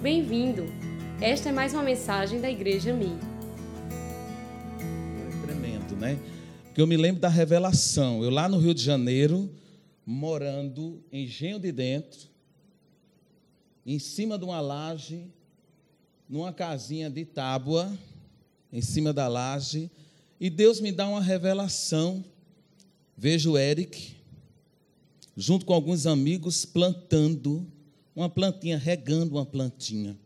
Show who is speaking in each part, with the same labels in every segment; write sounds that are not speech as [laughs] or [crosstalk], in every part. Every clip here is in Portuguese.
Speaker 1: Bem-vindo! Esta é mais uma mensagem da Igreja Mi.
Speaker 2: É tremendo, né? Porque eu me lembro da revelação. Eu lá no Rio de Janeiro, morando em Engenho de Dentro, em cima de uma laje, numa casinha de tábua, em cima da laje, e Deus me dá uma revelação. Vejo o Eric, junto com alguns amigos, plantando uma plantinha, regando uma plantinha.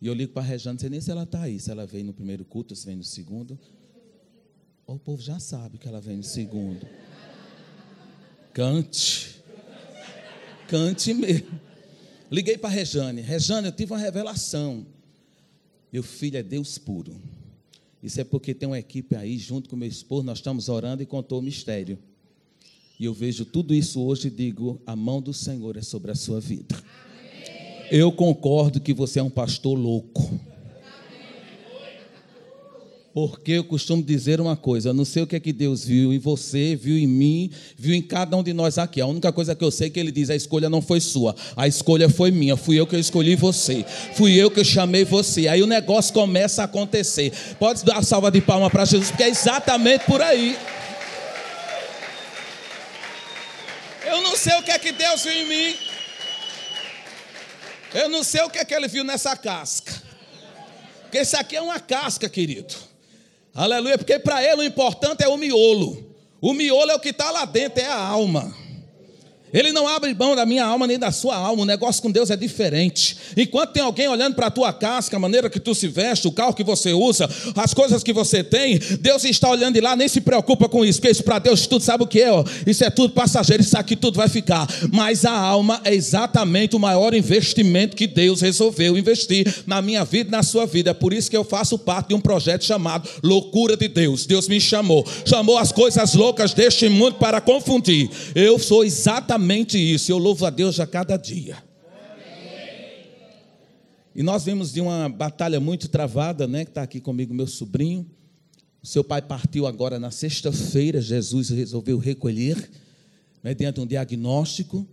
Speaker 2: E eu ligo para a Rejane, não sei nem se ela está aí, se ela veio no primeiro culto, se vem no segundo. O povo já sabe que ela vem no segundo. Cante. Cante mesmo. Liguei para a Rejane. Rejane, eu tive uma revelação. Meu filho é Deus puro. Isso é porque tem uma equipe aí, junto com meu esposo, nós estamos orando e contou o mistério. E eu vejo tudo isso hoje e digo: a mão do Senhor é sobre a sua vida. Eu concordo que você é um pastor louco. Porque eu costumo dizer uma coisa, eu não sei o que é que Deus viu em você, viu em mim, viu em cada um de nós aqui. A única coisa que eu sei é que ele diz: a escolha não foi sua, a escolha foi minha. Fui eu que escolhi você, fui eu que chamei você. Aí o negócio começa a acontecer. Pode dar salva de palmas para Jesus, porque é exatamente por aí. Eu não sei o que é que Deus viu em mim. Eu não sei o que é que ele viu nessa casca. Porque isso aqui é uma casca, querido. Aleluia, porque para ele o importante é o miolo. O miolo é o que está lá dentro, é a alma. Ele não abre mão da minha alma nem da sua alma. O negócio com Deus é diferente. Enquanto tem alguém olhando para a tua casca, a maneira que tu se veste, o carro que você usa, as coisas que você tem, Deus está olhando de lá, nem se preocupa com isso, porque isso para Deus tudo sabe o que é, ó. Isso é tudo passageiro, isso aqui tudo vai ficar. Mas a alma é exatamente o maior investimento que Deus resolveu investir na minha vida e na sua vida. É por isso que eu faço parte de um projeto chamado Loucura de Deus. Deus me chamou, chamou as coisas loucas deste mundo para confundir. Eu sou exatamente exatamente isso. Eu louvo a Deus a cada dia. E nós vimos de uma batalha muito travada, né? Que está aqui comigo, meu sobrinho. Seu pai partiu agora na sexta-feira. Jesus resolveu recolher, né, um diagnóstico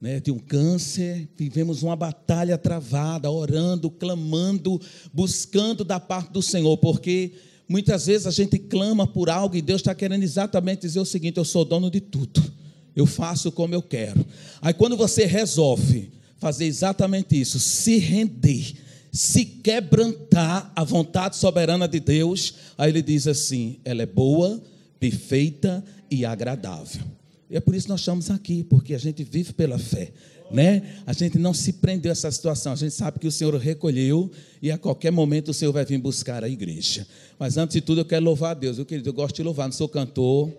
Speaker 2: né, de um câncer. Vivemos uma batalha travada, orando, clamando, buscando da parte do Senhor, porque muitas vezes a gente clama por algo e Deus está querendo exatamente dizer o seguinte: eu sou dono de tudo eu faço como eu quero. Aí quando você resolve fazer exatamente isso, se render, se quebrantar à vontade soberana de Deus, aí ele diz assim: ela é boa, perfeita e agradável. E é por isso que nós estamos aqui, porque a gente vive pela fé. Né? A gente não se prendeu a essa situação, a gente sabe que o Senhor recolheu e a qualquer momento o Senhor vai vir buscar a igreja. Mas antes de tudo eu quero louvar a Deus, eu, querido, eu gosto de louvar, não sou cantor,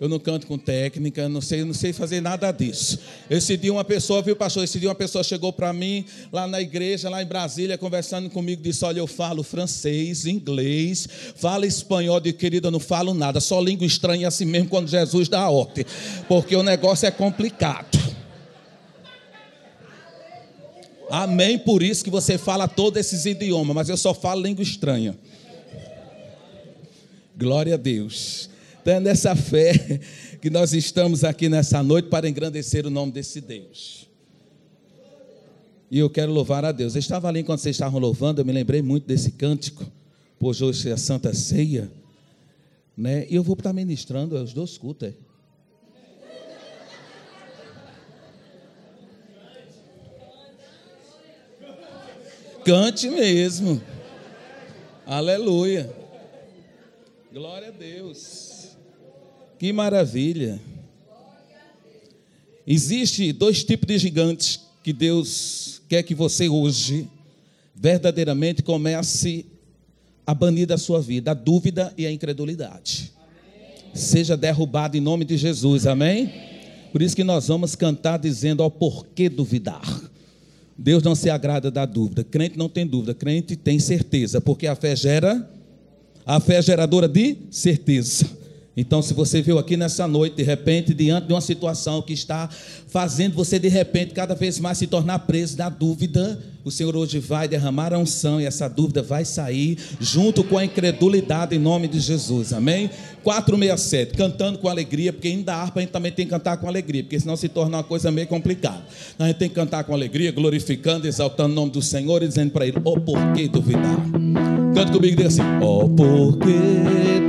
Speaker 2: eu não canto com técnica, não sei, não sei fazer nada disso. Esse dia uma pessoa, viu, pastor? Esse dia uma pessoa chegou para mim lá na igreja, lá em Brasília, conversando comigo, disse: Olha, eu falo francês, inglês, falo espanhol, de querida, eu não falo nada, só língua estranha assim mesmo quando Jesus dá a ordem, porque o negócio é complicado. Amém, por isso que você fala todos esses idiomas, mas eu só falo língua estranha. Glória a Deus. É nessa fé [laughs] que nós estamos aqui nessa noite para engrandecer o nome desse Deus. E eu quero louvar a Deus. Eu estava ali quando vocês estavam louvando, eu me lembrei muito desse cântico, pois hoje é a Santa Ceia. Né? E eu vou estar ministrando é os dois cultos. É. Cante mesmo. Aleluia. Glória a Deus. Que maravilha! Existe dois tipos de gigantes que Deus quer que você hoje verdadeiramente comece a banir da sua vida, a dúvida e a incredulidade. Seja derrubado em nome de Jesus, amém? amém? Por isso que nós vamos cantar dizendo ao porquê duvidar. Deus não se agrada da dúvida. Crente não tem dúvida, crente tem certeza, porque a fé gera a fé é geradora de certeza. Então, se você viu aqui nessa noite, de repente, diante de uma situação que está fazendo você, de repente, cada vez mais se tornar preso da dúvida, O Senhor hoje vai derramar a unção e essa dúvida vai sair junto com a incredulidade em nome de Jesus. Amém? 467, cantando com alegria, porque ainda a harpa a gente também tem que cantar com alegria, porque senão se torna uma coisa meio complicada. A gente tem que cantar com alegria, glorificando, exaltando o nome do Senhor e dizendo para ele: "Oh, por que duvidar?" Canta comigo e diga assim: Oh, por que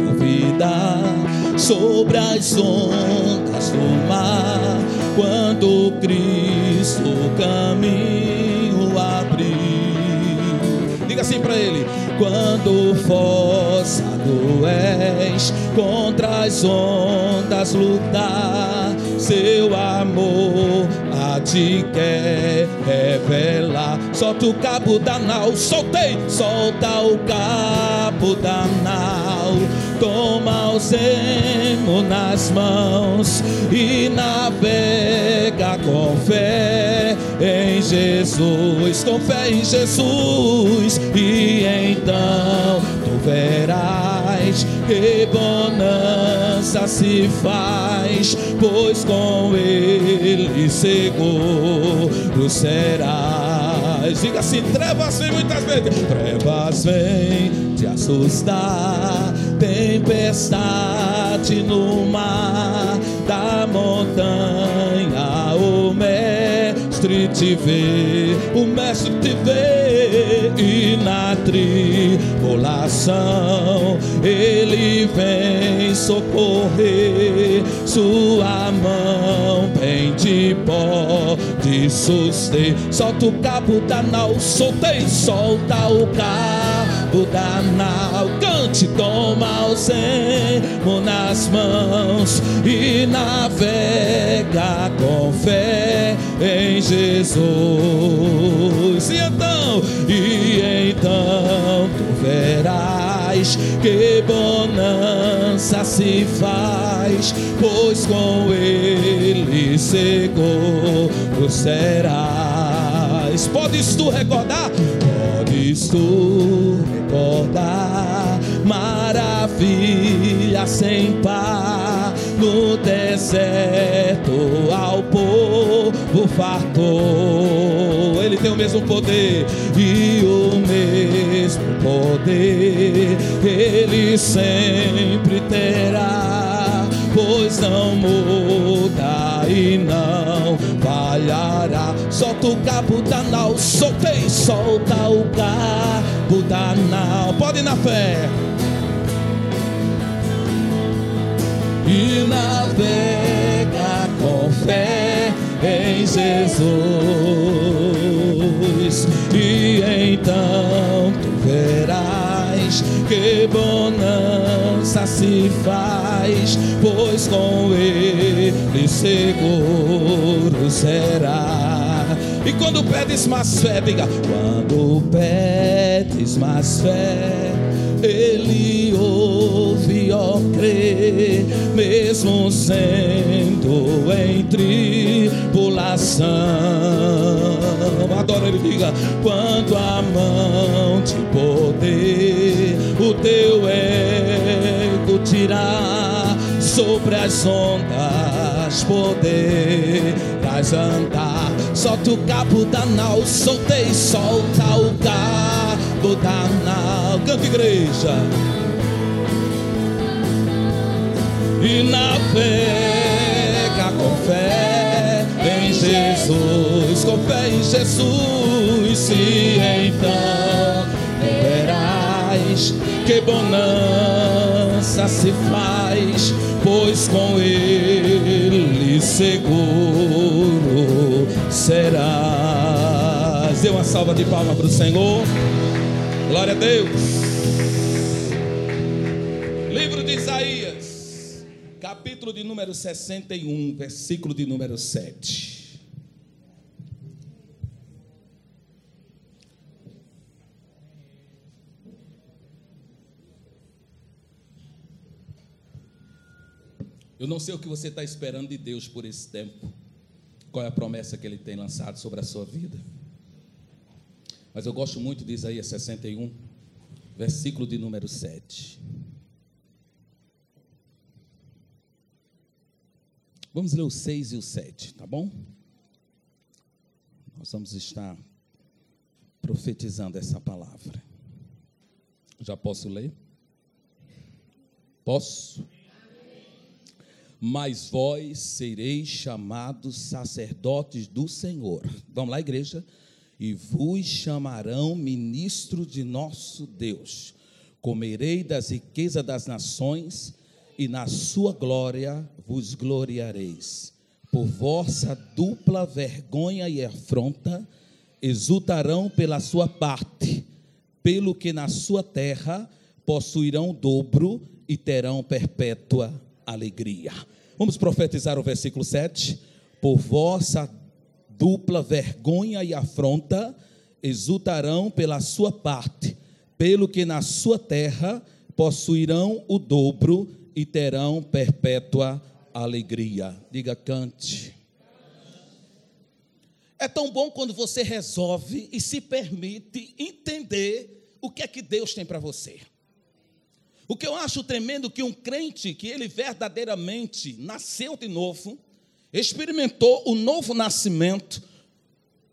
Speaker 2: duvidar sobre as ondas do mar quando Cristo o caminho abriu? Diga assim para ele: Quando forçado és contra as ondas lutar, seu amor a te quer revelar. Solta o cabo da nau, soltei, solta o cabo da nau. Toma o zemo nas mãos e navega com fé em Jesus, com fé em Jesus, e então tu verás que bonança se faz, pois com ele seguro serás. Diga assim: trevas vem muitas vezes, trevas vem te assustar, tempestade no mar, da montanha o mestre te vê, o mestre te vê, e na tribulação ele vem socorrer, sua mão bem te pode suster. Solta o cabo da nau, soltei, solta o cabo da nau, cante, toma o zemo nas mãos e navega com fé em Jesus. E então, e então tu verás que bonança se faz, pois com ele seguro serás. Podes tu recordar? Podes tu recordar maravilha sem par no deserto ao povo fartou. Ele tem o mesmo poder e o mesmo poder ele sempre terá, pois não muda e não falhará. Solta o cabo da nau, soltei, solta o cabo da nau. Pode ir na fé. e navega com fé em Jesus. E então tu verás que bonança se faz, pois com ele seguro será. E quando pedes mais fé, diga: quando pedes mais fé ele ouve, ó crê, mesmo sendo em tribulação. Adora ele, diga: quando a mão de poder o teu ego tirar sobre as ondas, poderás andar. Solta o cabo da nau, soltei, solta o cabo da nau. Canta igreja. E navega com fé em Jesus, com fé em Jesus, e então verás que bonança se faz, pois com ele seguro serás. Dê uma salva de palmas para o Senhor. Glória a Deus. Livro de Isaías, capítulo de número 61, versículo de número 7. Eu não sei o que você está esperando de Deus por esse tempo. Qual é a promessa que Ele tem lançado sobre a sua vida? Mas eu gosto muito de Isaías 61, versículo de número 7. Vamos ler o 6 e o 7, tá bom? Nós vamos estar profetizando essa palavra. Já posso ler? Posso? Mas vós sereis chamados sacerdotes do Senhor. Vamos lá, igreja? E vos chamarão ministro de nosso Deus. Comerei das riquezas das nações, e na sua glória vos gloriareis. Por vossa dupla vergonha e afronta, exultarão pela sua parte, pelo que na sua terra possuirão dobro e terão perpétua alegria. Vamos profetizar o versículo 7. Por vossa dupla vergonha e afronta, exultarão pela sua parte, pelo que na sua terra possuirão o dobro e terão perpétua alegria. Diga, cante. É tão bom quando você resolve e se permite entender o que é que Deus tem para você. O que eu acho tremendo que um crente que ele verdadeiramente nasceu de novo, experimentou o novo nascimento,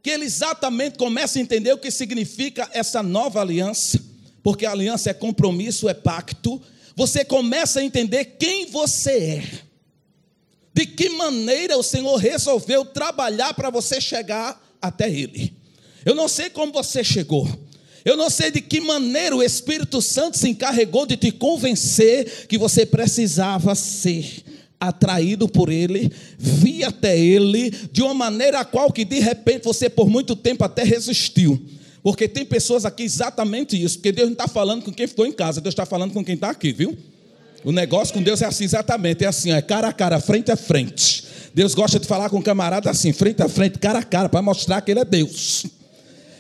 Speaker 2: que ele exatamente começa a entender o que significa essa nova aliança, porque a aliança é compromisso, é pacto. Você começa a entender quem você é de que maneira o Senhor resolveu trabalhar para você chegar até Ele. Eu não sei como você chegou. Eu não sei de que maneira o Espírito Santo se encarregou de te convencer que você precisava ser atraído por Ele, vir até Ele, de uma maneira a qual que de repente você por muito tempo até resistiu. Porque tem pessoas aqui exatamente isso, porque Deus não está falando com quem ficou em casa, Deus está falando com quem está aqui, viu? O negócio com Deus é assim, exatamente, é assim, é cara a cara, frente a frente. Deus gosta de falar com o camarada assim, frente a frente, cara a cara, para mostrar que ele é Deus.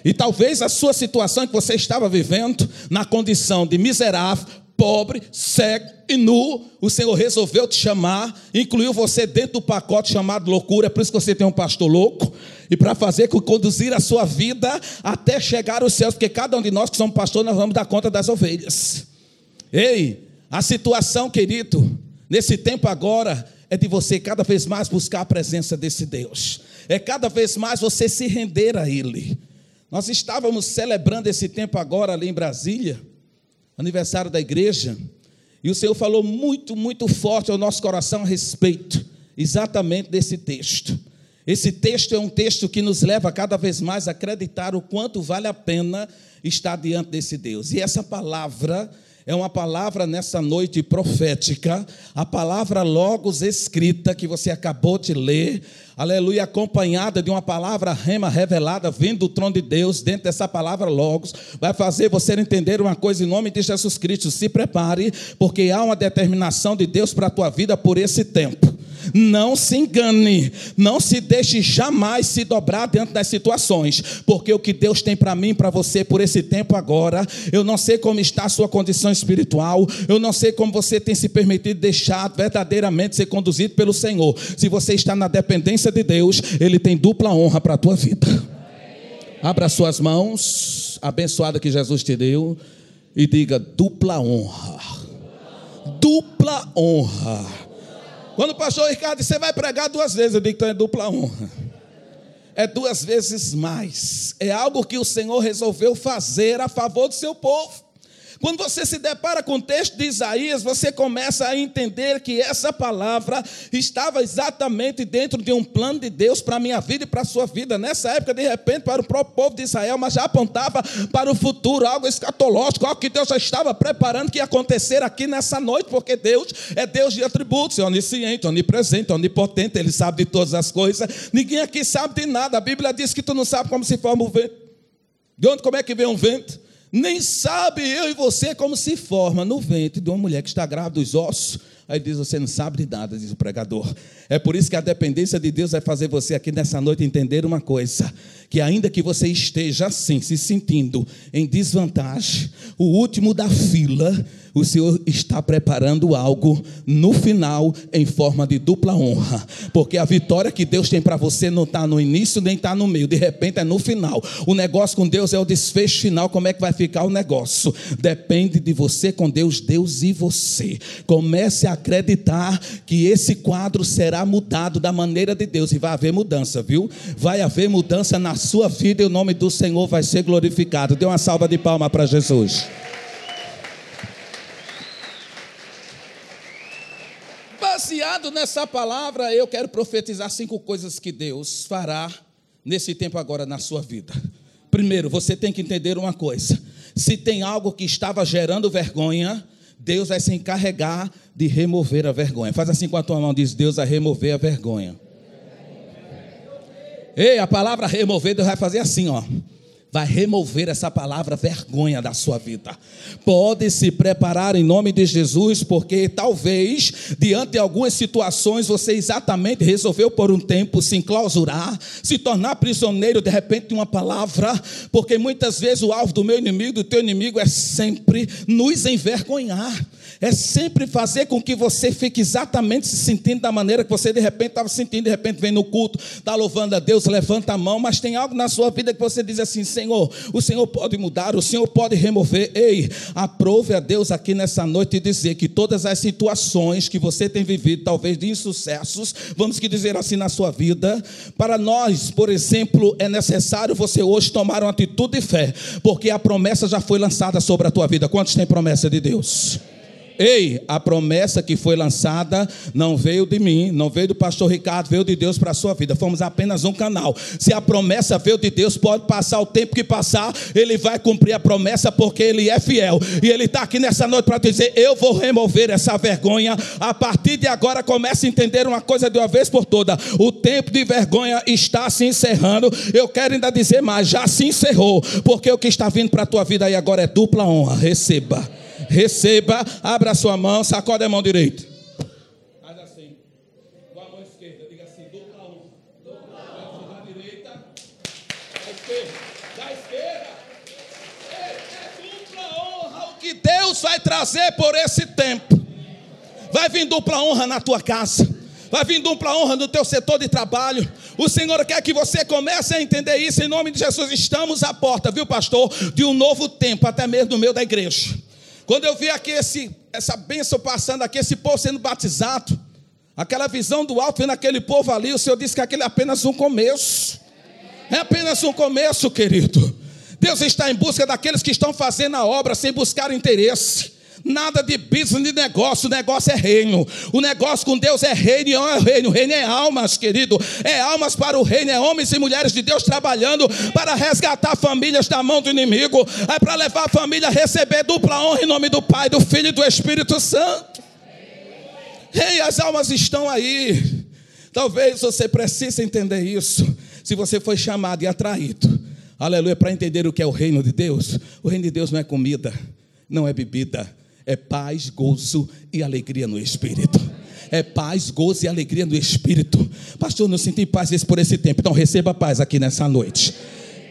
Speaker 2: E talvez a sua situação que você estava vivendo, na condição de miserável, pobre, cego e nu, o Senhor resolveu te chamar, incluiu você dentro do pacote chamado loucura, é por isso que você tem um pastor louco, e para fazer com conduzir a sua vida até chegar aos céus, porque cada um de nós que somos pastores, nós vamos dar conta das ovelhas. Ei, a situação, querido, nesse tempo agora, é de você cada vez mais buscar a presença desse Deus, é cada vez mais você se render a Ele. Nós estávamos celebrando esse tempo agora ali em Brasília, aniversário da igreja, e o Senhor falou muito, muito forte ao nosso coração a respeito exatamente desse texto. Esse texto é um texto que nos leva cada vez mais a acreditar o quanto vale a pena estar diante desse Deus. E essa palavra é uma palavra nessa noite profética, a palavra Logos escrita que você acabou de ler, aleluia, acompanhada de uma palavra rema revelada, vindo do trono de Deus, dentro dessa palavra Logos, vai fazer você entender uma coisa em nome de Jesus Cristo. Se prepare, porque há uma determinação de Deus para a tua vida por esse tempo. Não se engane, não se deixe jamais se dobrar diante das situações, porque o que Deus tem para mim, para você por esse tempo agora, eu não sei como está a sua condição espiritual, eu não sei como você tem se permitido deixar verdadeiramente ser conduzido pelo Senhor. Se você está na dependência de Deus, Ele tem dupla honra para a tua vida. Abra suas mãos, abençoada que Jesus te deu, e diga: dupla honra. Dupla honra quando o pastor Ricardo disse, você vai pregar duas vezes, eu digo, então é dupla honra. É duas vezes mais. É algo que o Senhor resolveu fazer a favor do seu povo. Quando você se depara com o texto de Isaías, você começa a entender que essa palavra estava exatamente dentro de um plano de Deus para a minha vida e para a sua vida. Nessa época, de repente, para o próprio povo de Israel, mas já apontava para o futuro, algo escatológico, algo que Deus já estava preparando que ia acontecer aqui nessa noite, porque Deus é Deus de atributos, é onisciente, onipresente, onipotente, Ele sabe de todas as coisas. Ninguém aqui sabe de nada. A Bíblia diz que tu não sabe como se forma o vento. De onde, como é que vem um vento? Nem sabe eu e você como se forma no ventre de uma mulher que está grávida dos ossos. Aí diz: Você não sabe de nada, diz o pregador. É por isso que a dependência de Deus vai fazer você aqui nessa noite entender uma coisa: que ainda que você esteja assim, se sentindo em desvantagem, o último da fila, o Senhor está preparando algo no final em forma de dupla honra, porque a vitória que Deus tem para você não está no início nem está no meio, de repente é no final. O negócio com Deus é o desfecho final. Como é que vai ficar o negócio? Depende de você com Deus, Deus e você. Comece a acreditar que esse quadro será mudado da maneira de Deus e vai haver mudança, viu? Vai haver mudança na sua vida e o nome do Senhor vai ser glorificado. Dê uma salva de palma para Jesus. Baseado nessa palavra, eu quero profetizar cinco coisas que Deus fará nesse tempo agora na sua vida. Primeiro, você tem que entender uma coisa: se tem algo que estava gerando vergonha, Deus vai se encarregar de remover a vergonha. Faz assim com a tua mão, diz: Deus vai remover a vergonha. Ei, a palavra remover, Deus vai fazer assim, ó vai remover essa palavra vergonha da sua vida. Pode se preparar em nome de Jesus, porque talvez, diante de algumas situações, você exatamente resolveu por um tempo se enclausurar, se tornar prisioneiro de repente de uma palavra, porque muitas vezes o alvo do meu inimigo, do teu inimigo, é sempre nos envergonhar é sempre fazer com que você fique exatamente se sentindo da maneira que você de repente estava sentindo, de repente vem no culto, está louvando a Deus, levanta a mão, mas tem algo na sua vida que você diz assim: Senhor, o Senhor pode mudar, o Senhor pode remover. Ei, aprove a Deus aqui nessa noite e dizer que todas as situações que você tem vivido, talvez de insucessos, vamos que dizer assim na sua vida, para nós, por exemplo, é necessário você hoje tomar uma atitude de fé, porque a promessa já foi lançada sobre a tua vida. Quantos têm promessa de Deus? Ei, a promessa que foi lançada não veio de mim, não veio do pastor Ricardo, veio de Deus para a sua vida. Fomos apenas um canal. Se a promessa veio de Deus, pode passar o tempo que passar, ele vai cumprir a promessa porque ele é fiel. E ele está aqui nessa noite para dizer: Eu vou remover essa vergonha. A partir de agora, comece a entender uma coisa de uma vez por toda: o tempo de vergonha está se encerrando. Eu quero ainda dizer mais: já se encerrou, porque o que está vindo para a tua vida aí agora é dupla honra. Receba receba, abra sua mão, sacode a mão direita. Faz assim, com a mão esquerda, diga assim, dupla um. Dupla Da direita, da esquerda, da esquerda. É, é dupla honra o que Deus vai trazer por esse tempo. Vai vir dupla honra na tua casa. Vai vir dupla honra no teu setor de trabalho. O Senhor quer que você comece a entender isso em nome de Jesus. Estamos à porta, viu, pastor? De um novo tempo, até mesmo no meio da igreja. Quando eu vi aqui esse, essa bênção passando aqui, esse povo sendo batizado, aquela visão do alto vendo aquele povo ali, o Senhor disse que aquele é apenas um começo. É apenas um começo, querido. Deus está em busca daqueles que estão fazendo a obra sem buscar interesse. Nada de business, de negócio, o negócio é reino. O negócio com Deus é reino e não é reino. O reino é almas, querido. É almas para o reino, é homens e mulheres de Deus trabalhando para resgatar famílias da mão do inimigo. É para levar a família a receber dupla honra em nome do Pai, do Filho e do Espírito Santo. Ei, as almas estão aí. Talvez você precise entender isso. Se você foi chamado e atraído, aleluia, para entender o que é o reino de Deus. O reino de Deus não é comida, não é bebida é paz, gozo e alegria no Espírito. É paz, gozo e alegria no Espírito. Pastor, não senti paz por esse tempo. Então receba paz aqui nessa noite.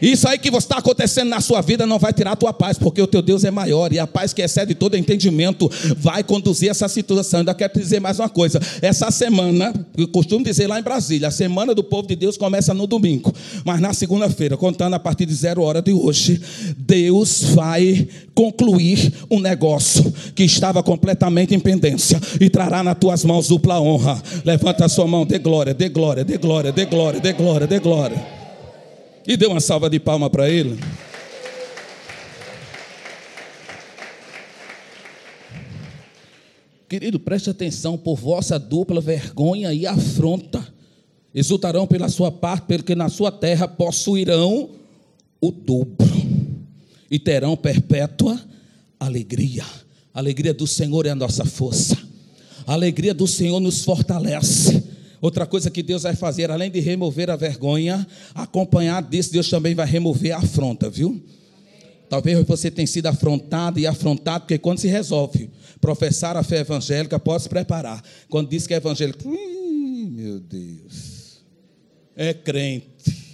Speaker 2: Isso aí que está acontecendo na sua vida não vai tirar a tua paz, porque o teu Deus é maior e a paz que excede todo entendimento vai conduzir essa situação. Ainda quero dizer mais uma coisa: essa semana, eu costumo dizer lá em Brasília, a semana do povo de Deus começa no domingo, mas na segunda-feira, contando a partir de zero hora de hoje, Deus vai concluir um negócio que estava completamente em pendência e trará nas tuas mãos dupla honra. Levanta a sua mão, dê glória, dê glória, dê glória, dê glória, dê glória, dê glória. E dê uma salva de palma para ele. Querido, preste atenção, por vossa dupla vergonha e afronta, exultarão pela sua parte, porque na sua terra possuirão o dobro e terão perpétua alegria. A alegria do Senhor é a nossa força, a alegria do Senhor nos fortalece. Outra coisa que Deus vai fazer, além de remover a vergonha, acompanhado disso, Deus também vai remover a afronta, viu? Talvez você tenha sido afrontado e afrontado, porque quando se resolve professar a fé evangélica, pode se preparar. Quando diz que é evangélico, meu Deus, é crente.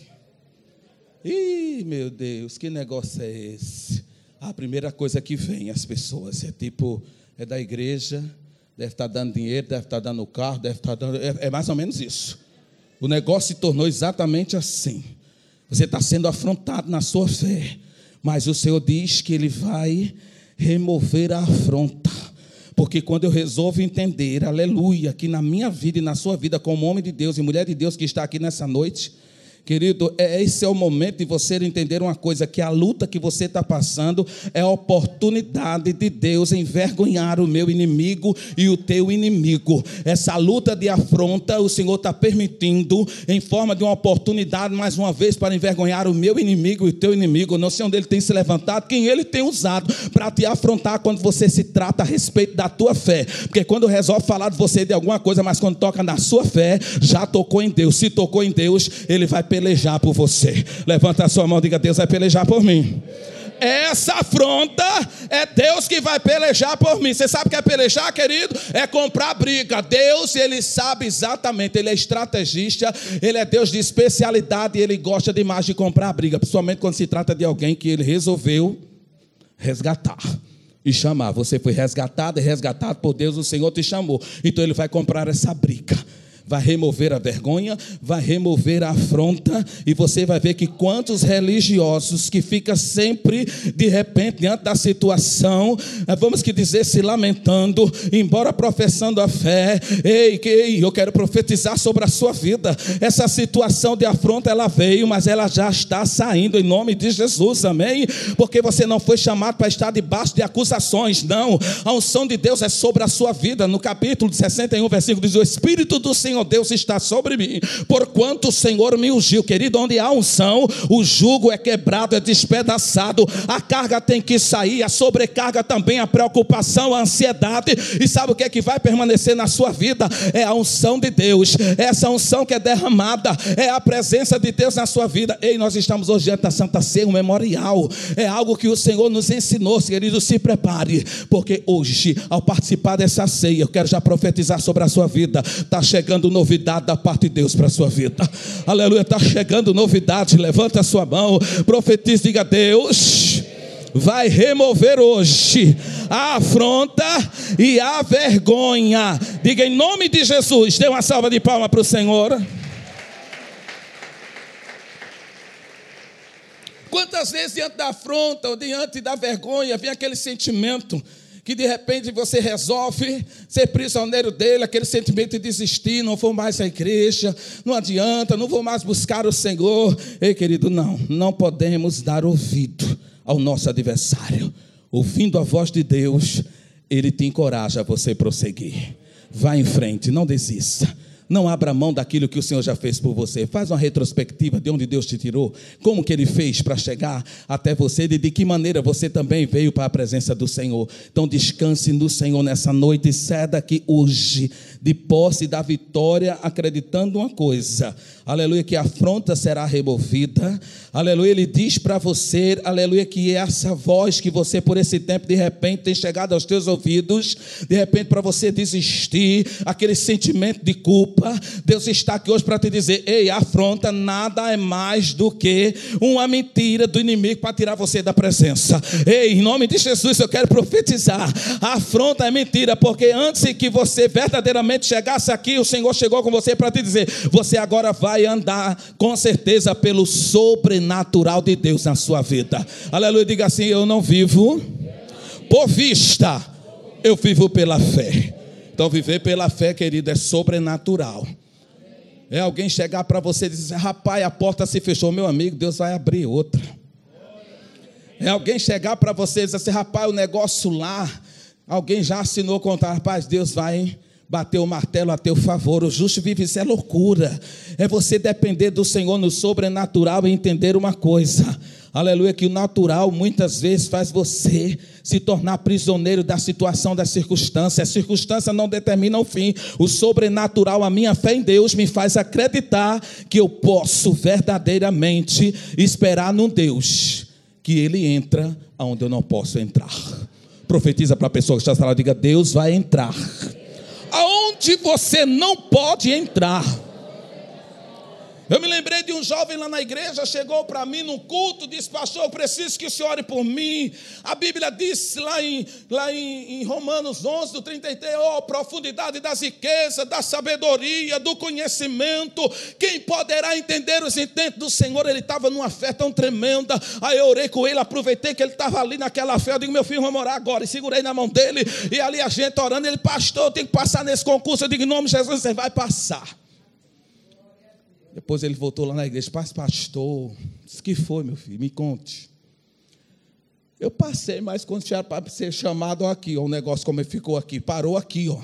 Speaker 2: Ih, meu Deus, que negócio é esse? A primeira coisa que vem as pessoas é tipo, é da igreja, deve estar dando dinheiro, deve estar dando carro, deve estar dando. É, é mais ou menos isso. O negócio se tornou exatamente assim. Você está sendo afrontado na sua fé, mas o Senhor diz que Ele vai remover a afronta Porque quando eu resolvo entender, aleluia, que na minha vida e na sua vida, como homem de Deus e mulher de Deus que está aqui nessa noite, Querido, é, esse é o momento de você entender uma coisa: que a luta que você está passando é a oportunidade de Deus envergonhar o meu inimigo e o teu inimigo. Essa luta de afronta, o Senhor está permitindo, em forma de uma oportunidade, mais uma vez, para envergonhar o meu inimigo e o teu inimigo. não sei onde ele tem se levantado, quem ele tem usado para te afrontar quando você se trata a respeito da tua fé. Porque quando resolve falar de você de alguma coisa, mas quando toca na sua fé, já tocou em Deus. Se tocou em Deus, ele vai pelejar por você. Levanta a sua mão e diga: Deus vai pelejar por mim. Essa afronta é Deus que vai pelejar por mim. Você sabe o que é pelejar, querido? É comprar briga. Deus, ele sabe exatamente, ele é estrategista, ele é Deus de especialidade ele gosta demais de comprar briga, principalmente quando se trata de alguém que ele resolveu resgatar e chamar. Você foi resgatado e resgatado por Deus, o Senhor te chamou. Então ele vai comprar essa briga vai remover a vergonha, vai remover a afronta, e você vai ver que quantos religiosos que ficam sempre, de repente, diante da situação, eh, vamos que dizer, se lamentando, embora professando a fé, ei, ei, eu quero profetizar sobre a sua vida. Essa situação de afronta, ela veio, mas ela já está saindo em nome de Jesus, amém? Porque você não foi chamado para estar debaixo de acusações, não. A unção de Deus é sobre a sua vida. No capítulo 61, versículo diz: O Espírito do Senhor Deus está sobre mim, porquanto o Senhor me ungiu. Querido, onde há unção, o jugo é quebrado, é despedaçado, a carga tem que sair, a sobrecarga também, a preocupação, a ansiedade. E sabe o que é que vai permanecer na sua vida? É a unção de Deus, essa unção que é derramada, é a presença de Deus na sua vida. Ei, nós estamos hoje diante da Santa Ceia, um memorial, é algo que o Senhor nos ensinou, querido, se prepare, porque hoje, ao participar dessa ceia, eu quero já profetizar sobre a sua vida, está chegando chegando novidade da parte de Deus para a sua vida. Aleluia, está chegando novidade. Levanta a sua mão, profetiza, diga: Deus vai remover hoje a afronta e a vergonha. Diga em nome de Jesus. Dê uma salva de palmas para o Senhor. Quantas vezes diante da afronta ou diante da vergonha vem aquele sentimento que de repente você resolve ser prisioneiro dele, aquele sentimento de desistir, não vou mais à igreja, não adianta, não vou mais buscar o Senhor. Ei, querido, não, não podemos dar ouvido ao nosso adversário. Ouvindo a voz de Deus, ele te encoraja a você prosseguir. Vá em frente, não desista. Não abra mão daquilo que o Senhor já fez por você. Faz uma retrospectiva de onde Deus te tirou, como que Ele fez para chegar até você e de que maneira você também veio para a presença do Senhor. Então descanse no Senhor nessa noite e saia daqui hoje de posse da vitória, acreditando uma coisa aleluia, que a afronta será removida, aleluia, ele diz para você, aleluia, que essa voz que você por esse tempo de repente tem chegado aos teus ouvidos, de repente para você desistir, aquele sentimento de culpa, Deus está aqui hoje para te dizer, ei, afronta nada é mais do que uma mentira do inimigo para tirar você da presença, ei, em nome de Jesus eu quero profetizar, afronta é mentira, porque antes que você verdadeiramente chegasse aqui, o Senhor chegou com você para te dizer, você agora vai vai andar com certeza pelo sobrenatural de Deus na sua vida. Aleluia, diga assim: Eu não vivo por vista, eu vivo pela fé. Então, viver pela fé, querido, é sobrenatural. É alguém chegar para você e dizer: Rapaz, a porta se fechou, meu amigo, Deus vai abrir outra. É alguém chegar para você e dizer assim: Rapaz, o negócio lá, alguém já assinou contar, rapaz, Deus vai bater o martelo a teu favor. O justo vive, isso é loucura. É você depender do Senhor no sobrenatural e entender uma coisa. Aleluia, que o natural muitas vezes faz você se tornar prisioneiro da situação, da circunstância. A circunstância não determina o fim. O sobrenatural, a minha fé em Deus, me faz acreditar que eu posso verdadeiramente esperar num Deus que Ele entra onde eu não posso entrar. Profetiza para a pessoa que está falando, diga: Deus vai entrar aonde você não pode entrar. Eu me lembrei de um jovem lá na igreja, chegou para mim num culto, disse, pastor, eu preciso que o senhor ore por mim. A Bíblia diz lá em, lá em, em Romanos 11, do 33, oh, profundidade das riquezas, da sabedoria, do conhecimento, quem poderá entender os intentos do Senhor? Ele estava numa fé tão tremenda, aí eu orei com ele, aproveitei que ele estava ali naquela fé, eu digo, meu filho, vamos orar agora, e segurei na mão dele, e ali a gente orando, ele, pastor, eu tenho que passar nesse concurso, eu digo, em nome de Jesus, você vai passar. Depois ele voltou lá na igreja, pastor, disse que foi, meu filho, me conte. Eu passei, mas quando tinha para ser chamado aqui, ó, o negócio como ele ficou aqui, parou aqui, ó.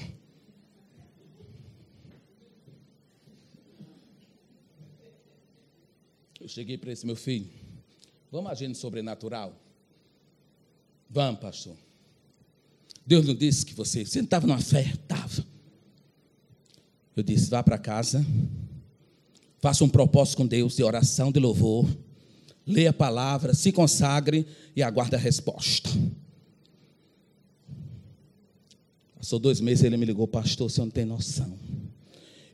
Speaker 2: Eu cheguei para esse meu filho, vamos agir no sobrenatural? Vamos, pastor. Deus não disse que você, você não estava numa fé? Estava. Eu disse, vá para casa, Faça um propósito com Deus de oração, de louvor. Leia a palavra, se consagre e aguarde a resposta. Passou dois meses, ele me ligou, pastor, você não tem noção.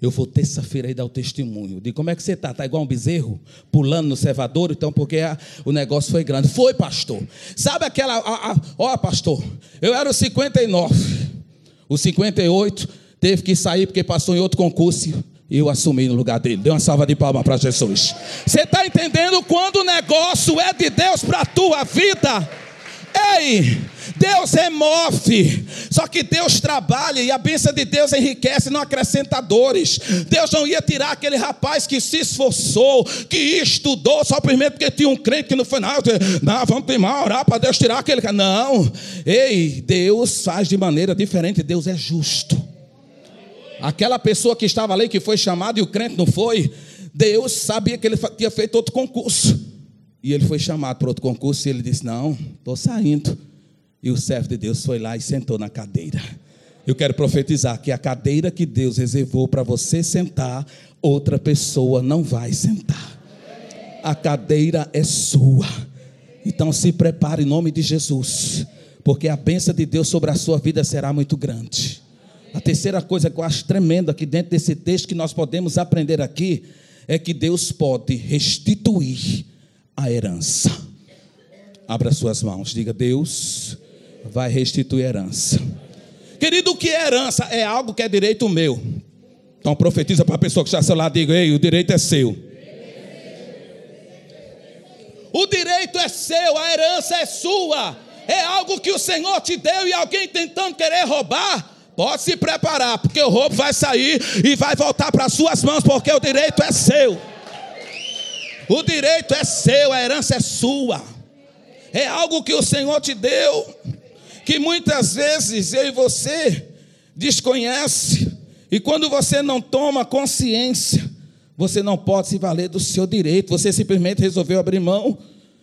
Speaker 2: Eu vou terça-feira aí dar o testemunho. De como é que você está? Está igual um bezerro, pulando no cevador, então, porque a, o negócio foi grande. Foi, pastor. Sabe aquela. Ó, pastor, eu era o 59. O 58 teve que sair porque passou em outro concurso eu assumi no lugar dele. Dê uma salva de palmas para Jesus. Você está entendendo quando o negócio é de Deus para a tua vida? Ei, Deus remove, só que Deus trabalha e a bênção de Deus enriquece, não acrescenta dores. Deus não ia tirar aquele rapaz que se esforçou, que estudou, só primeiro porque tinha um crente que não foi nada. Não, vamos primar, orar para Deus tirar aquele. Não, ei, Deus faz de maneira diferente, Deus é justo. Aquela pessoa que estava ali, que foi chamada e o crente não foi, Deus sabia que ele tinha feito outro concurso. E ele foi chamado para outro concurso e ele disse: Não, estou saindo. E o servo de Deus foi lá e sentou na cadeira. Eu quero profetizar que a cadeira que Deus reservou para você sentar, outra pessoa não vai sentar. A cadeira é sua. Então se prepare em nome de Jesus, porque a bênção de Deus sobre a sua vida será muito grande. A terceira coisa que eu acho tremenda aqui dentro desse texto que nós podemos aprender aqui é que Deus pode restituir a herança. Abra suas mãos, diga: Deus vai restituir a herança. Querido, o que é herança? É algo que é direito meu. Então profetiza para a pessoa que está ao seu lado, diga: Ei, o direito é seu. O direito é seu, a herança é sua. É algo que o Senhor te deu e alguém tentando querer roubar Pode se preparar, porque o roubo vai sair e vai voltar para suas mãos, porque o direito é seu. O direito é seu, a herança é sua. É algo que o Senhor te deu, que muitas vezes eu e você desconhece, e quando você não toma consciência, você não pode se valer do seu direito, você simplesmente resolveu abrir mão.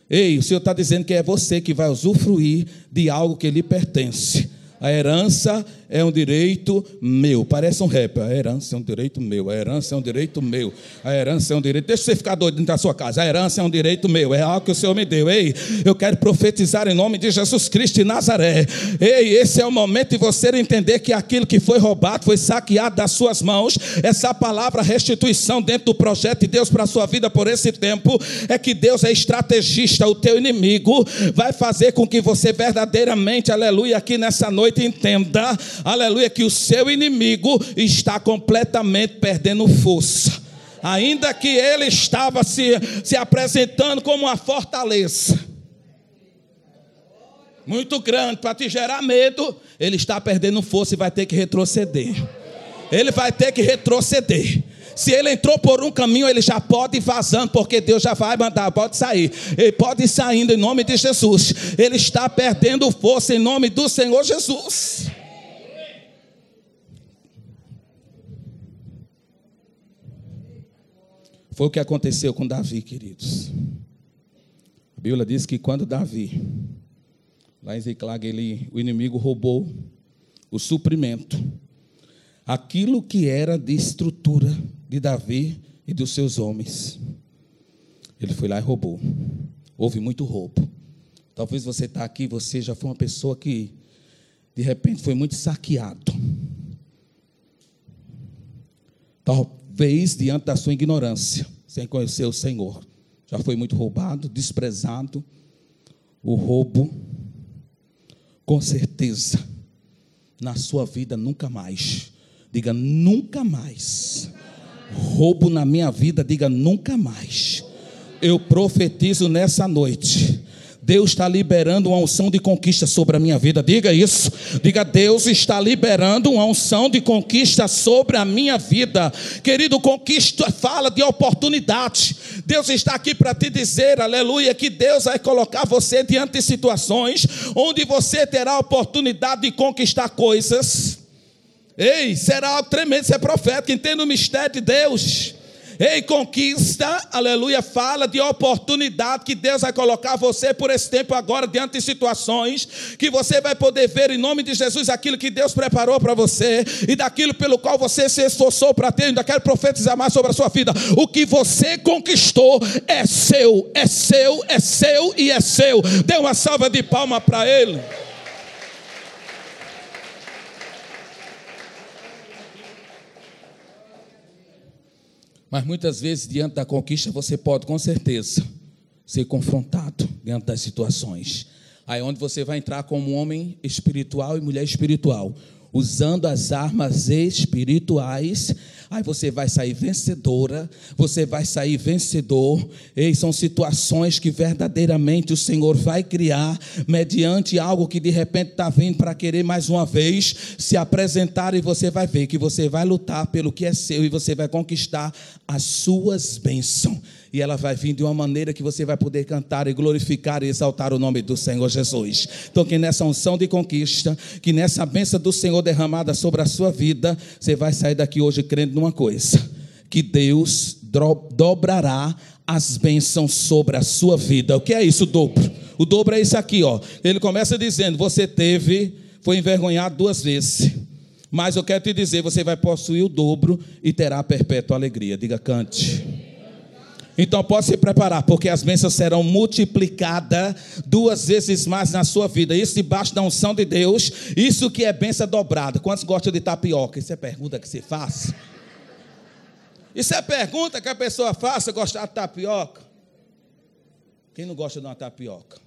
Speaker 2: Ei, o Senhor está dizendo que é você que vai usufruir de algo que lhe pertence. A herança é um direito meu. Parece um rap. A herança é um direito meu. A herança é um direito meu. A herança é um direito. Deixa você ficar doido dentro da sua casa. A herança é um direito meu. É algo que o Senhor me deu. Ei, eu quero profetizar em nome de Jesus Cristo de Nazaré. Ei, esse é o momento de você entender que aquilo que foi roubado, foi saqueado das suas mãos. Essa palavra restituição dentro do projeto de Deus para a sua vida por esse tempo é que Deus é estrategista. O teu inimigo vai fazer com que você verdadeiramente, aleluia, aqui nessa noite noite entenda, aleluia, que o seu inimigo está completamente perdendo força. Ainda que ele estava se, se apresentando como uma fortaleza muito grande para te gerar medo, ele está perdendo força e vai ter que retroceder. Ele vai ter que retroceder. Se ele entrou por um caminho, ele já pode ir vazando, porque Deus já vai mandar, pode sair. Ele pode ir saindo em nome de Jesus. Ele está perdendo força em nome do Senhor Jesus. Foi o que aconteceu com Davi, queridos. A Bíblia diz que quando Davi, lá em Ziclag, ele, o inimigo roubou o suprimento, aquilo que era de estrutura de Davi e dos seus homens. Ele foi lá e roubou. Houve muito roubo. Talvez você está aqui, você já foi uma pessoa que de repente foi muito saqueado. Talvez diante da sua ignorância. sem conhecer o Senhor. Já foi muito roubado, desprezado. O roubo, com certeza, na sua vida nunca mais. Diga nunca mais. Roubo na minha vida, diga nunca mais. Eu profetizo nessa noite Deus está liberando uma unção de conquista sobre a minha vida. Diga isso. Diga, Deus está liberando uma unção de conquista sobre a minha vida. Querido, conquista fala de oportunidade. Deus está aqui para te dizer, aleluia, que Deus vai colocar você diante de situações onde você terá a oportunidade de conquistar coisas. Ei, será algo tremendo, você é profeta, entende o mistério de Deus. Ei, conquista, aleluia, fala de oportunidade que Deus vai colocar você por esse tempo agora, diante de situações que você vai poder ver em nome de Jesus aquilo que Deus preparou para você e daquilo pelo qual você se esforçou para ter. Ainda quero profetizar mais sobre a sua vida. O que você conquistou é seu, é seu, é seu e é seu. Dê uma salva de palma para Ele. Mas muitas vezes, diante da conquista, você pode, com certeza, ser confrontado diante das situações. Aí é onde você vai entrar como homem espiritual e mulher espiritual usando as armas espirituais, aí você vai sair vencedora, você vai sair vencedor. E são situações que verdadeiramente o Senhor vai criar mediante algo que de repente está vindo para querer mais uma vez se apresentar e você vai ver que você vai lutar pelo que é seu e você vai conquistar as suas bênçãos e ela vai vir de uma maneira que você vai poder cantar e glorificar e exaltar o nome do Senhor Jesus. Então, que nessa unção de conquista, que nessa bênção do Senhor derramada sobre a sua vida, você vai sair daqui hoje crendo numa coisa: que Deus dobrará as bênçãos sobre a sua vida. O que é isso, dobro? O dobro é isso aqui, ó. Ele começa dizendo: você teve, foi envergonhado duas vezes. Mas eu quero te dizer, você vai possuir o dobro e terá perpétua alegria. Diga, cante. Então pode se preparar, porque as bênçãos serão multiplicadas duas vezes mais na sua vida. Isso debaixo da unção de Deus. Isso que é bênção dobrada. Quantos gostam de tapioca? Isso é pergunta que se faz. Isso é pergunta que a pessoa faça, gostar de tapioca. Quem não gosta de uma tapioca?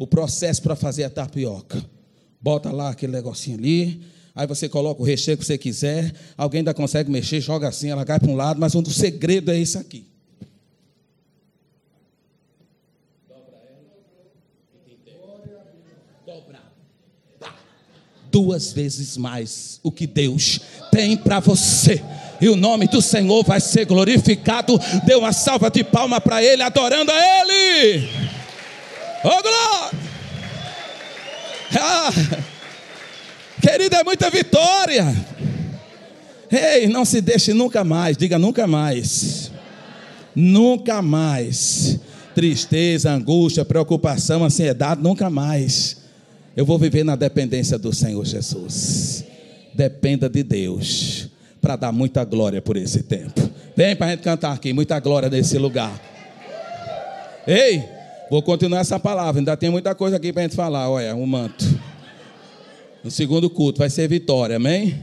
Speaker 2: O processo para fazer a tapioca. Bota lá aquele negocinho ali. Aí você coloca o recheio que você quiser. Alguém ainda consegue mexer, joga assim, ela cai para um lado. Mas o segredo é isso aqui. Duas vezes mais o que Deus tem para você. E o nome do Senhor vai ser glorificado. Dê uma salva de palma para Ele, adorando a Ele. Oh, glória! Ah, querido, é muita vitória. Ei, não se deixe nunca mais, diga nunca mais. Nunca mais. Tristeza, angústia, preocupação, ansiedade, nunca mais. Eu vou viver na dependência do Senhor Jesus. Dependa de Deus para dar muita glória por esse tempo. Vem para a gente cantar aqui, muita glória nesse lugar. Ei, vou continuar essa palavra, ainda tem muita coisa aqui para a gente falar. Olha, um manto. No segundo culto vai ser vitória, amém?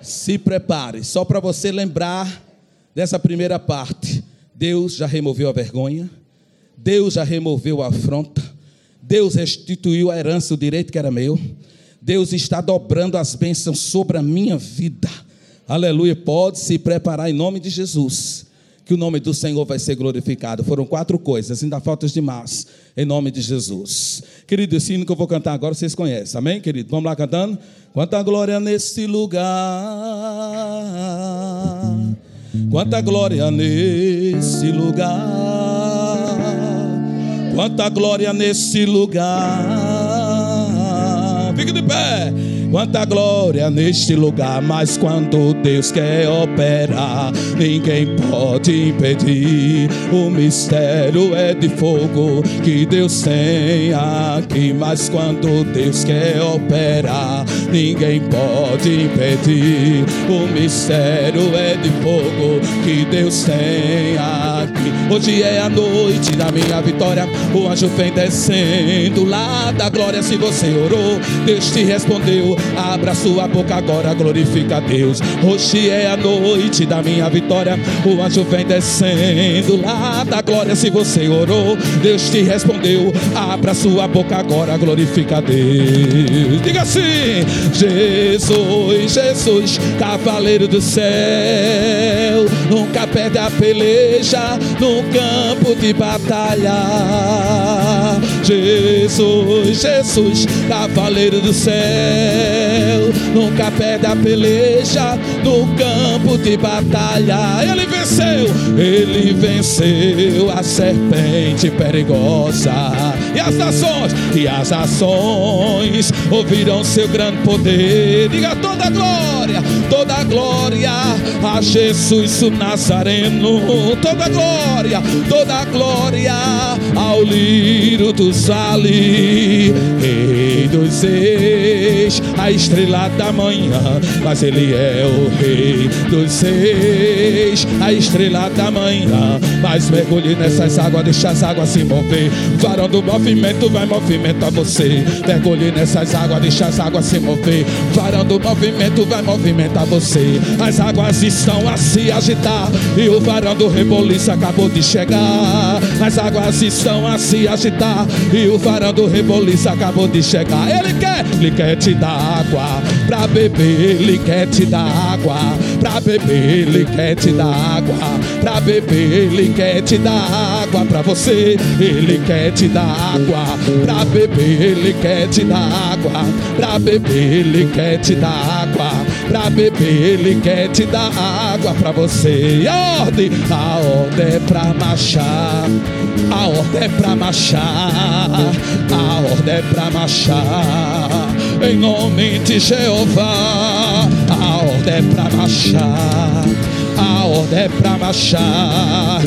Speaker 2: Se prepare, só para você lembrar dessa primeira parte. Deus já removeu a vergonha, Deus já removeu a afronta, Deus restituiu a herança, o direito que era meu. Deus está dobrando as bênçãos sobre a minha vida. Aleluia. Pode se preparar em nome de Jesus, que o nome do Senhor vai ser glorificado. Foram quatro coisas, ainda falta demais, em nome de Jesus. Querido, esse hino que eu vou cantar agora vocês conhecem, amém, querido? Vamos lá cantando? Quanta glória nesse lugar, quanta glória nesse lugar. Quanta glória nesse lugar. Fique de pé. Quanta glória neste lugar, mas quando Deus quer operar, ninguém pode impedir. O mistério é de fogo que Deus tem aqui, mas quando Deus quer operar, ninguém pode impedir. O mistério é de fogo que Deus tem aqui. Hoje é a noite da minha vitória. O anjo vem descendo lá da glória. Se você orou, Deus te respondeu. Abra sua boca agora, glorifica a Deus. Hoje é a noite da minha vitória. O anjo vem descendo lá da glória. Se você orou, Deus te respondeu. Abra sua boca agora, glorifica a Deus. Diga assim: Jesus, Jesus, cavaleiro do céu, nunca perde a peleja no campo de batalha. Jesus, Jesus, cavaleiro do céu, nunca perde a peleja no campo de batalha. Ele venceu, ele venceu a serpente perigosa. E as nações, e as nações ouvirão seu grande poder. Diga toda glória, toda glória a Jesus o Nazareno. Toda glória, toda glória ao lírio do vale, rei dos reis, a estrela da manhã. Mas ele é o rei dos reis, a estrela da manhã. Mas mergulhe nessas águas, deixa as águas se mover. O varão do movimento vai movimentar você. Mergulhe nessas águas, deixa as águas se mover. O varão do movimento vai movimentar você. As águas estão a se agitar e o varão do reboliço acabou de chegar. As águas estão a se agitar e o varão do reboliço acabou de chegar. Ele quer, ele quer te dar água pra beber, ele quer te dar água pra beber, ele quer te dar água pra beber, ele quer te dar água pra você, ele quer te dar água pra beber, ele quer te dar água pra beber, ele quer te dar água pra beber, ele quer te dar água pra você. A ordem, a ordem é pra marchar, a ordem é pra marchar, a ordem é pra marchar. Em nome de Jeová, a ordem é pra marchar. A ordem é pra marchar,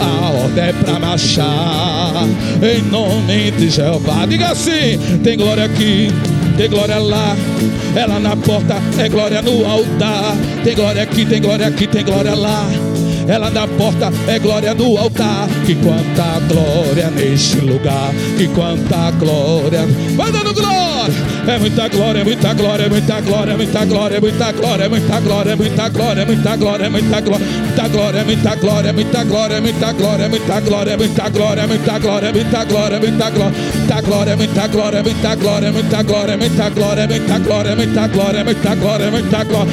Speaker 2: a ordem é pra marchar, em nome de Jeová. Diga assim: tem glória aqui, tem glória lá, lá na porta, é glória no altar. Tem glória aqui, tem glória aqui, tem glória lá. Ela na porta é glória no altar. Que quanta glória neste lugar. Que quanta glória. Vai dando glória. É muita glória, é muita glória, é muita glória, é muita glória, é muita glória, é muita glória, é muita glória, é muita glória, é muita glória, muita glória, é muita glória, é muita glória, é muita glória, é muita glória, é muita glória, é muita glória, é muita glória, é muita glória, muita glória, muita glória, muita glória, muita glória, muita glória, muita glória, muita glória, muita glória, muita glória, muita glória,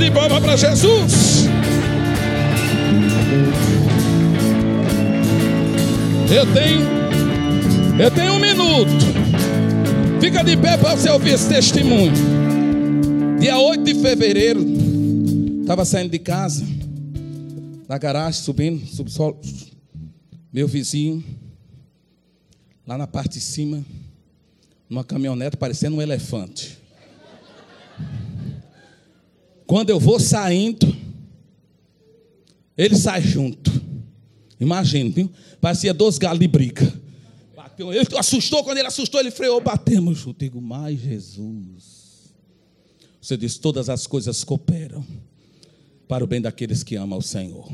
Speaker 2: De palma para Jesus. Eu tenho, eu tenho um minuto. Fica de pé para você ouvir esse testemunho. Dia 8 de fevereiro, estava saindo de casa, da garagem, subindo, subsolo. Meu vizinho, lá na parte de cima, numa caminhonete parecendo um elefante. Quando eu vou saindo, ele sai junto. Imagina, viu? Parecia dois galos de briga. Bateu, ele assustou, quando ele assustou, ele freou, batemos junto. Digo, mais Jesus. Você diz: todas as coisas cooperam para o bem daqueles que amam o Senhor.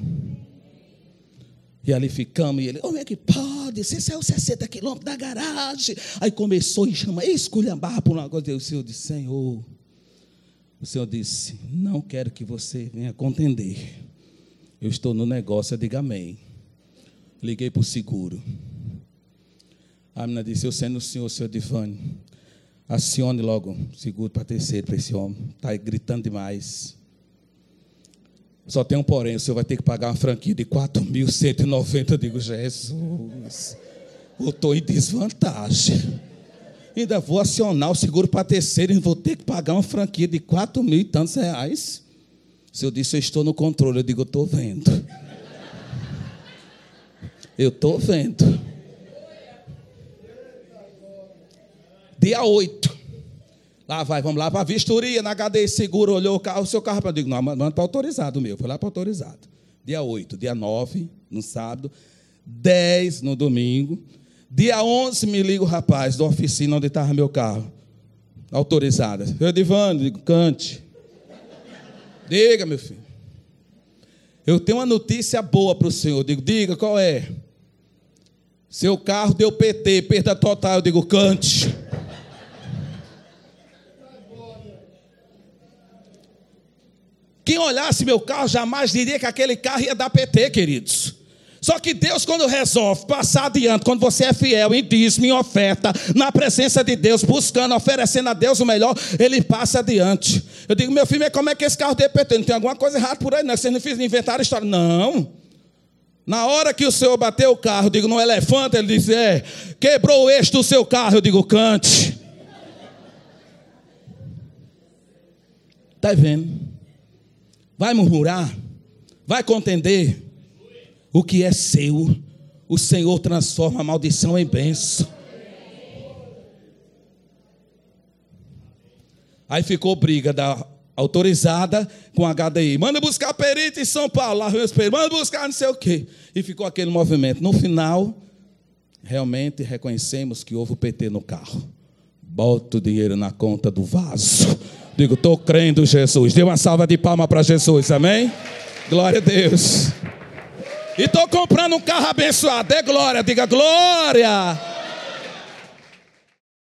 Speaker 2: E ali ficamos, e ele, como é que pode? Você saiu 60 quilômetros da garagem. Aí começou a chamar, esculhambar por um negócio. O Senhor disse, Senhor, o Senhor disse, não quero que você venha contender. Eu estou no negócio, eu digo amém. Liguei para o seguro. A menina disse: Eu sendo o senhor, senhor Divane, acione logo seguro para terceiro para esse homem. Está gritando demais. Só tem um porém: o senhor vai ter que pagar uma franquia de 4.190. Eu digo: Jesus, eu estou em desvantagem. Ainda vou acionar o seguro para terceiro e vou ter que pagar uma franquia de 4 mil e tantos reais. O senhor disse: Eu estou no controle. Eu digo: Eu estou vendo. Eu estou vendo. Dia 8. Lá vai, vamos lá para a vistoria, na HD segura, olhou o carro, o seu carro, eu digo, não, manda para autorizado meu, foi lá para autorizado. Dia 8, dia 9, no sábado, 10 no domingo, dia 11 me liga o rapaz da oficina onde estava meu carro, autorizada. Eu Divano, digo, cante. Diga, meu filho. Eu tenho uma notícia boa para o senhor. Eu digo, diga qual é. Seu carro deu PT, perda total. Eu digo, cante. Quem olhasse meu carro jamais diria que aquele carro ia dar PT, queridos. Só que Deus, quando resolve passar adiante, quando você é fiel em dízimo, em oferta, na presença de Deus, buscando, oferecendo a Deus o melhor, Ele passa adiante. Eu digo, meu filho, mas como é que esse carro deu PT? Não tem alguma coisa errada por aí, não? Vocês não fizeram inventar a história. Não. Na hora que o Senhor bateu o carro, eu digo, no elefante, ele disse, é, quebrou o eixo do seu carro. Eu digo, cante. Está vendo? Vai murmurar? Vai contender? O que é seu, o Senhor transforma a maldição em bênção. Aí ficou briga da autorizada com a HDI. Manda buscar perito em São Paulo, lá meus peritos, manda buscar não sei o quê. E ficou aquele movimento. No final, realmente reconhecemos que houve o PT no carro. Bota o dinheiro na conta do vaso. Digo, estou crendo Jesus. Dê uma salva de palma para Jesus, amém? Glória a Deus. E estou comprando um carro abençoado. Dê glória, diga glória.